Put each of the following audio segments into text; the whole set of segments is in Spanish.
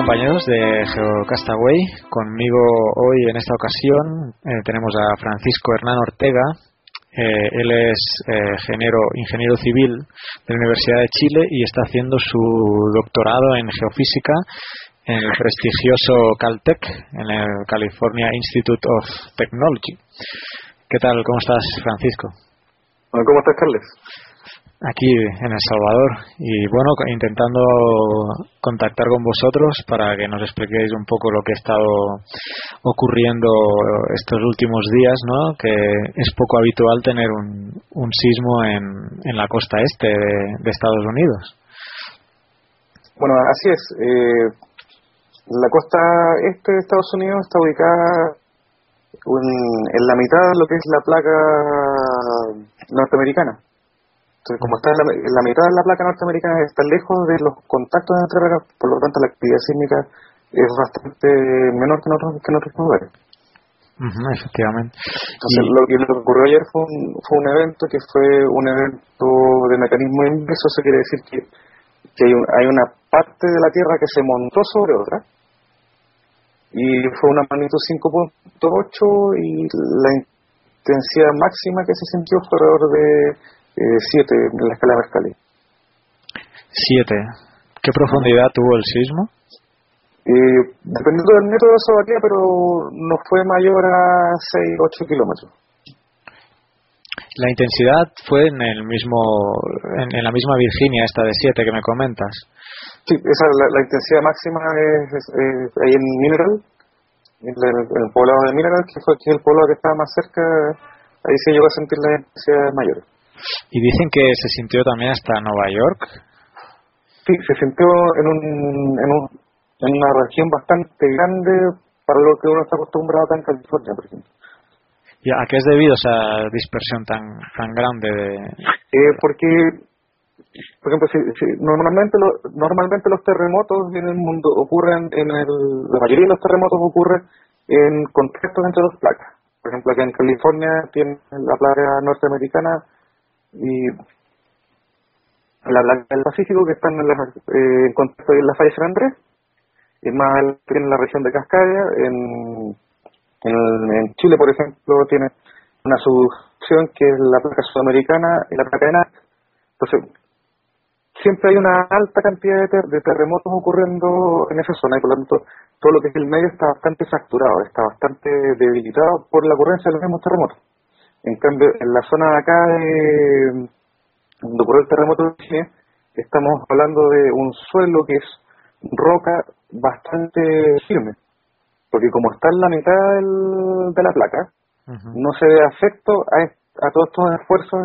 compañeros de GeoCastaway. Conmigo hoy en esta ocasión eh, tenemos a Francisco Hernán Ortega. Eh, él es eh, ingeniero civil de la Universidad de Chile y está haciendo su doctorado en geofísica en el prestigioso Caltech, en el California Institute of Technology. ¿Qué tal? ¿Cómo estás, Francisco? ¿Cómo estás, Carles? Aquí en El Salvador y bueno, intentando contactar con vosotros para que nos expliquéis un poco lo que ha estado ocurriendo estos últimos días, ¿no? Que es poco habitual tener un, un sismo en, en la costa este de, Estados Unidos. Bueno, así es. Eh, la costa este de Estados Unidos está ubicada en la mitad de lo que es la placa norteamericana entonces, como está en la, mitad de la placa norteamericana, está lejos de los contactos entre placas, por lo tanto la actividad sísmica es bastante menor que en otros, que en otros lugares. efectivamente. Entonces, lo, que, ocurrió ayer fue un, fue un evento que fue un evento de mecanismo inverso, eso quiere decir que, que hay, hay una parte de la Tierra que se montó sobre otra, y fue una magnitud 5.8 y la intensidad máxima que se sintió fue alrededor de 7 eh, en la escala Mercalli. 7. ¿Qué profundidad tuvo el sismo? Eh, dependiendo del método eso varía, pero no fue mayor a 6-8 kilómetros. La intensidad fue en el mismo, en, la misma Virginia, esta de 7 que me comentas. Sí, esa la, intensidad máxima es, ahí en Mineral, en el, poblado de Mineral, que fue aquí el poblado que estaba más cerca, ahí se llegó a sentir la intensidad mayor. Y dicen que se sintió también hasta Nueva York. Sí, se sintió en, un, en, un, en una región bastante grande para lo que uno está acostumbrado acá en California, por ejemplo. ¿Y a qué es debido esa dispersión tan tan grande? Eh, porque, por ejemplo, si, normalmente normalmente los terremotos en el mundo ocurren, en el, la mayoría de los terremotos ocurren en contextos entre dos placas. Por ejemplo, acá en California tiene la placa norteamericana y la Blanca del Pacífico que están en, la, eh, en contacto en la falla San Andrés, y más en la región de Cascaya, en, en, Chile, por ejemplo, tiene una subducción que es la placa sudamericana y la placa de NAC. Entonces, siempre hay una alta cantidad de, de, terremotos ocurriendo en esa zona y por lo tanto todo lo que es el medio está bastante fracturado, está bastante debilitado por la ocurrencia de los mismos terremotos. En cambio, en la zona de acá, de, donde ocurrió el terremoto de Chile, estamos hablando de un suelo que es roca bastante firme, porque como está en la mitad de la placa, no se ve afecto a, a todos estos esfuerzos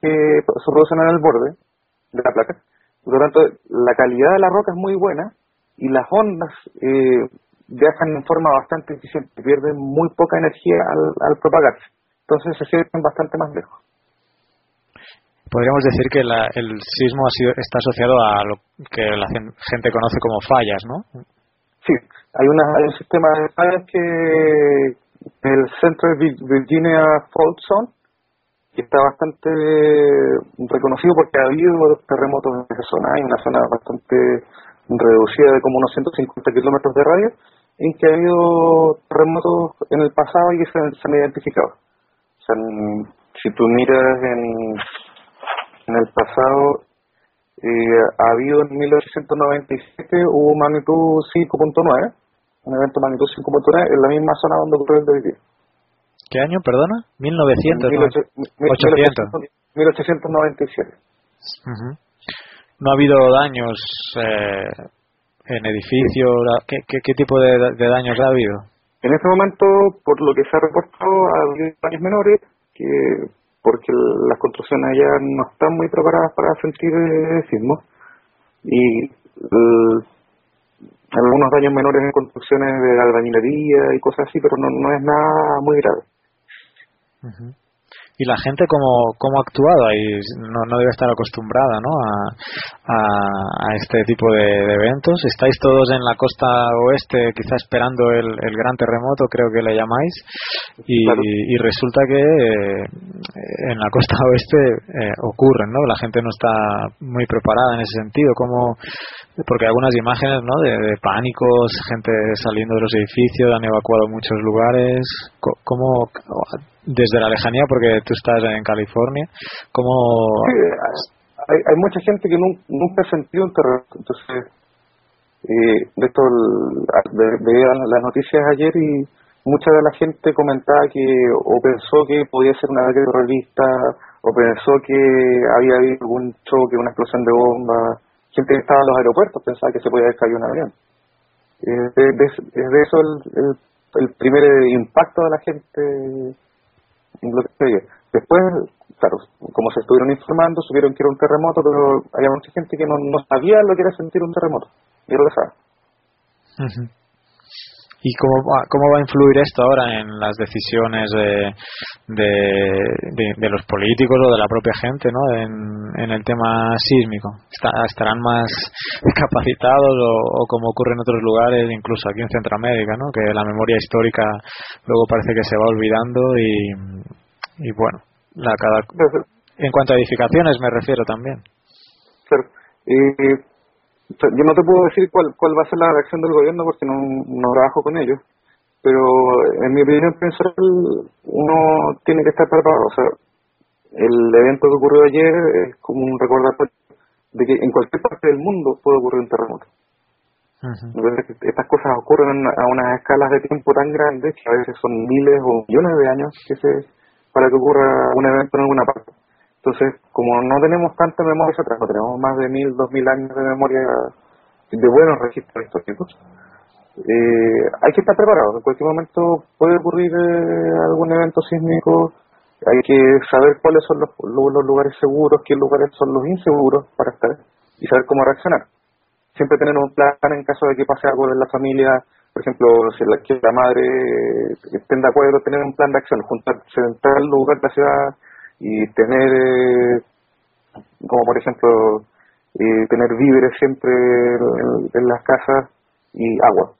que se producen en el borde de la placa. Por lo tanto, la calidad de la roca es muy buena y las ondas eh, viajan en forma bastante eficiente, pierden muy poca energía al propagarse entonces se sienten bastante más lejos. Podríamos decir que el sismo ha sido, está asociado a lo que la gente conoce como fallas, ¿no? Sí, hay, una, hay un sistema de fallas que el centro de Virginia Fault Zone que está bastante reconocido porque ha habido terremotos en esa zona. Hay una zona bastante reducida de como unos 150 kilómetros de radio en que ha habido terremotos en el pasado y que se han identificado si tú miras en, en el pasado, eh, ha habido en 1897 hubo magnitud 5.9, un evento magnitud 5.9 en la misma zona donde ocurrió el de hoy día. ¿Qué año, perdona? 1900. 1897. No ha habido daños eh, en edificios. ¿Qué, qué, tipo de, de daños ha habido? En este momento, por lo que se ha reportado, ha habido daños menores, que porque las construcciones allá no están muy preparadas para sentir sismos y algunos daños menores en construcciones de albañilería y cosas así, pero no, no es nada muy grave. Y la gente cómo, cómo ha actuado. Ahí no, no debe estar acostumbrada ¿no? a, a, este tipo de, eventos. Estáis todos en la costa oeste quizá esperando el, el gran terremoto creo que le llamáis. Y, y resulta que eh, en la costa oeste eh, ocurren no la gente no está muy preparada en ese sentido. Como porque algunas imágenes ¿no? de, de, pánicos, gente saliendo de los edificios, han evacuado muchos lugares. ¿Cómo, desde la lejanía, porque tú estás en California, cómo... hay, hay, mucha gente que nunca, ha sentido un terremoto. Entonces, eh, de esto, veía las noticias ayer y mucha de la gente comentaba que o pensó que podía ser una ataque terrorista o pensó que había habido algún choque, una explosión de bomba gente que estaba en los aeropuertos pensaba que se podía caer un avión. Es de, de, eso el, primer impacto de la gente Después, claro, como se estuvieron informando, supieron que era un terremoto, pero había mucha gente que no, no sabía lo que era sentir un terremoto. Y lo que sabe. ¿Y cómo va, cómo va a influir esto ahora en las decisiones de, de, los políticos o de la propia gente ¿no? en, en el tema sísmico? ¿Estarán más capacitados o, como ocurre en otros lugares, incluso aquí en Centroamérica, ¿no? que la memoria histórica luego parece que se va olvidando y, y bueno, la cada, en cuanto a edificaciones me refiero también. Claro. Eh, yo no te puedo decir cuál, cuál va a ser la reacción del gobierno porque no, no trabajo con ellos, pero en mi opinión personal uno tiene que estar preparado. O sea, el evento que ocurrió ayer es como un recordatorio de que en cualquier parte del mundo puede ocurrir un terremoto. Estas cosas ocurren a unas escalas de tiempo tan grandes que a veces son miles o millones de años que se, para que ocurra un evento en alguna parte. Entonces, como no tenemos tanta memoria atrás, tenemos más de mil, dos mil años de memoria de buenos registros históricos, eh, hay que estar preparado. En cualquier momento puede ocurrir eh, algún evento sísmico. Hay que saber cuáles son los, los, lugares seguros, qué lugares son los inseguros para estar y saber cómo reaccionar. Siempre tener un plan en caso de que pase algo en la familia. Por ejemplo, si la, que la madre estén de acuerdo, tener un plan de acción, juntarse en tal lugar de la ciudad y tener, eh, como por ejemplo, eh, tener víveres siempre en, las casas y agua.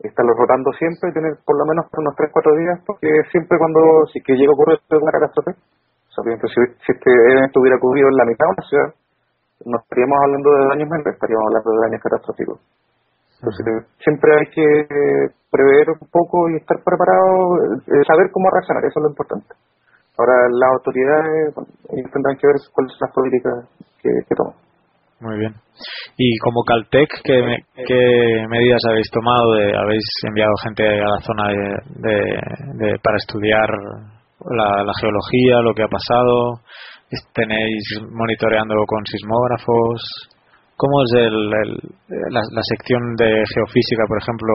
Estarlo rotando siempre, tener por lo menos por unos 3-4 días, porque siempre cuando, si que llega a ocurrir una catástrofe, o sea, si, si este evento hubiera ocurrido en la mitad de una ciudad, no estaríamos hablando de daños menores, estaríamos hablando de daños catastróficos. Entonces, siempre hay que prever un poco y estar preparado, eh, saber cómo reaccionar, eso es lo importante. Ahora las autoridades tendrán que ver cuáles son las políticas que, toman. Muy bien. Y como Caltech, ¿qué, ¿qué, medidas habéis tomado? De, ¿Habéis enviado gente a la zona de, para estudiar la, geología, lo que ha pasado? ¿Tenéis monitoreando con sismógrafos? ¿Cómo es el, la, sección de geofísica, por ejemplo,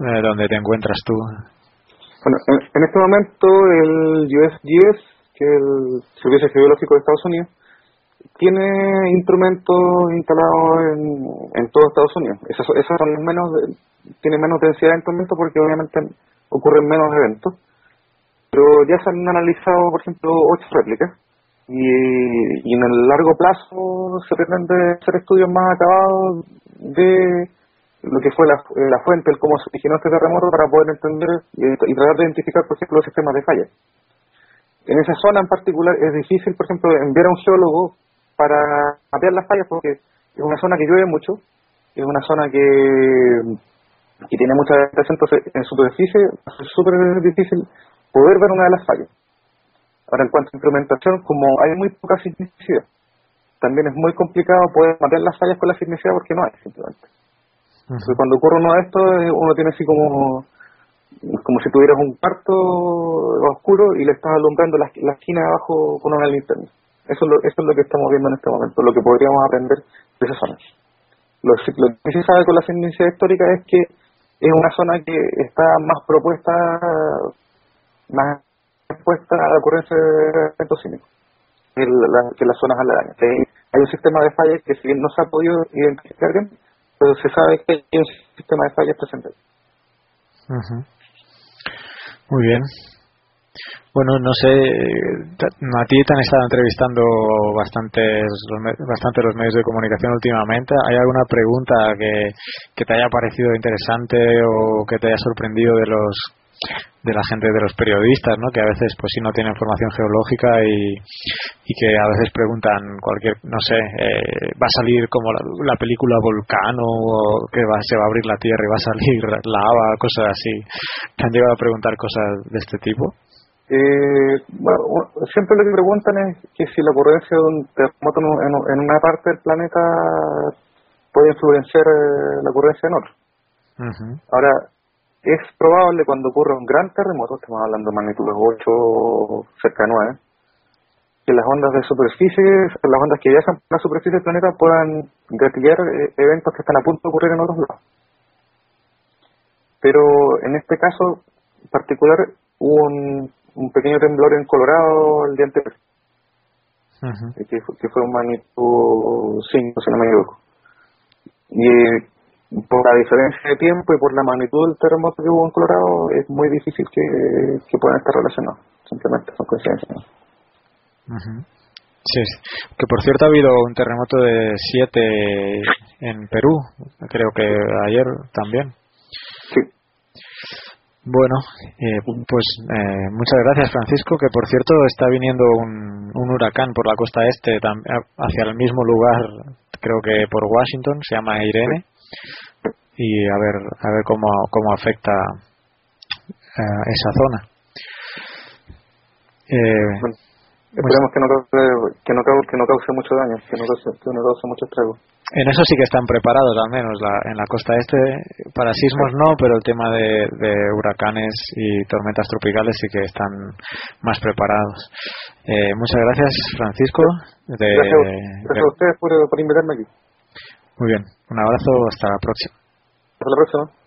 eh, donde te encuentras tú? Bueno, en, este momento el USGS, que es el Servicio Geológico de Estados Unidos, tiene instrumentos instalados en, en todo Estados Unidos. Esos, esos son menos, tienen menos densidad de instrumentos porque obviamente ocurren menos eventos. Pero ya se han analizado, por ejemplo, ocho réplicas y, y en el largo plazo se pretende hacer estudios más acabados de lo que fue la, eh, la fuente, el cómo se originó este terremoto para poder entender y, tratar de identificar, por ejemplo, los sistemas de falla. En esa zona en particular es difícil, por ejemplo, enviar a un geólogo para mapear las fallas porque es una zona que llueve mucho, es una zona que, que tiene mucha vegetación, entonces en superficie es súper difícil poder ver una de las fallas. Ahora, en cuanto a implementación, como hay muy poca sismicidad, también es muy complicado poder mapear las fallas con la sismicidad porque no hay, simplemente cuando ocurre uno de estos, eh, uno tiene así como como si tuvieras un cuarto oscuro y le estás alumbrando la, esquina de abajo con una linterna. Eso es, lo, eso es lo que estamos viendo en este momento, lo que podríamos aprender de esa zona. Lo, que se sabe con la ciencia histórica es que es una zona que está más propuesta, más expuesta a la ocurrencia de eventos cínicos que, que las zonas aledañas. Hay un sistema de fallas que si bien no se ha podido identificar pero se sabe que hay un sistema de fallas presente. Muy bien. Bueno, no sé, a ti te han estado entrevistando bastantes, bastante los medios de comunicación últimamente. ¿Hay alguna pregunta que, que te haya parecido interesante o que te haya sorprendido de los de la gente de los periodistas, ¿no? Que a veces pues si no tienen formación geológica y, y que a veces preguntan cualquier, no sé, eh, va a salir como la, película Volcano o que va, se va a abrir la Tierra y va a salir lava, cosas así. ¿Te han llegado a preguntar cosas de este tipo? Eh, bueno, siempre lo que preguntan es que si la ocurrencia de un terremoto en, una parte del planeta puede influenciar eh, la ocurrencia en otra. Ahora, es probable cuando ocurra un gran terremoto, estamos hablando de magnitudes 8 cerca de 9, que las ondas de superficie, las ondas que viajan por la superficie del planeta puedan gatillar eh, eventos que están a punto de ocurrir en otros lados. Pero en este caso particular hubo un, pequeño temblor en Colorado el día anterior, que, fue un magnitud 5, si no me equivoco. Y por la diferencia de tiempo y por la magnitud del terremoto que hubo en Colorado, es muy difícil que, puedan estar relacionados. Simplemente son coincidencias. Sí, que por cierto ha habido un terremoto de 7 en Perú, creo que ayer también. Sí. Bueno, eh, pues eh, muchas gracias Francisco, que por cierto está viniendo un, un huracán por la costa este hacia el mismo lugar, creo que por Washington, se llama Irene y a ver a ver cómo, cómo afecta eh, esa zona. Eh, esperemos que no cause, que no cause, que no cause mucho daño, que no cause, que no cause mucho estrago. En eso sí que están preparados, al menos la, en la costa este. Para sismos no, pero el tema de, de huracanes y tormentas tropicales sí que están más preparados. Eh, muchas gracias, Francisco. De, gracias, a ustedes por, por invitarme aquí. Muy bien, un abrazo, hasta la próxima. Hasta la próxima.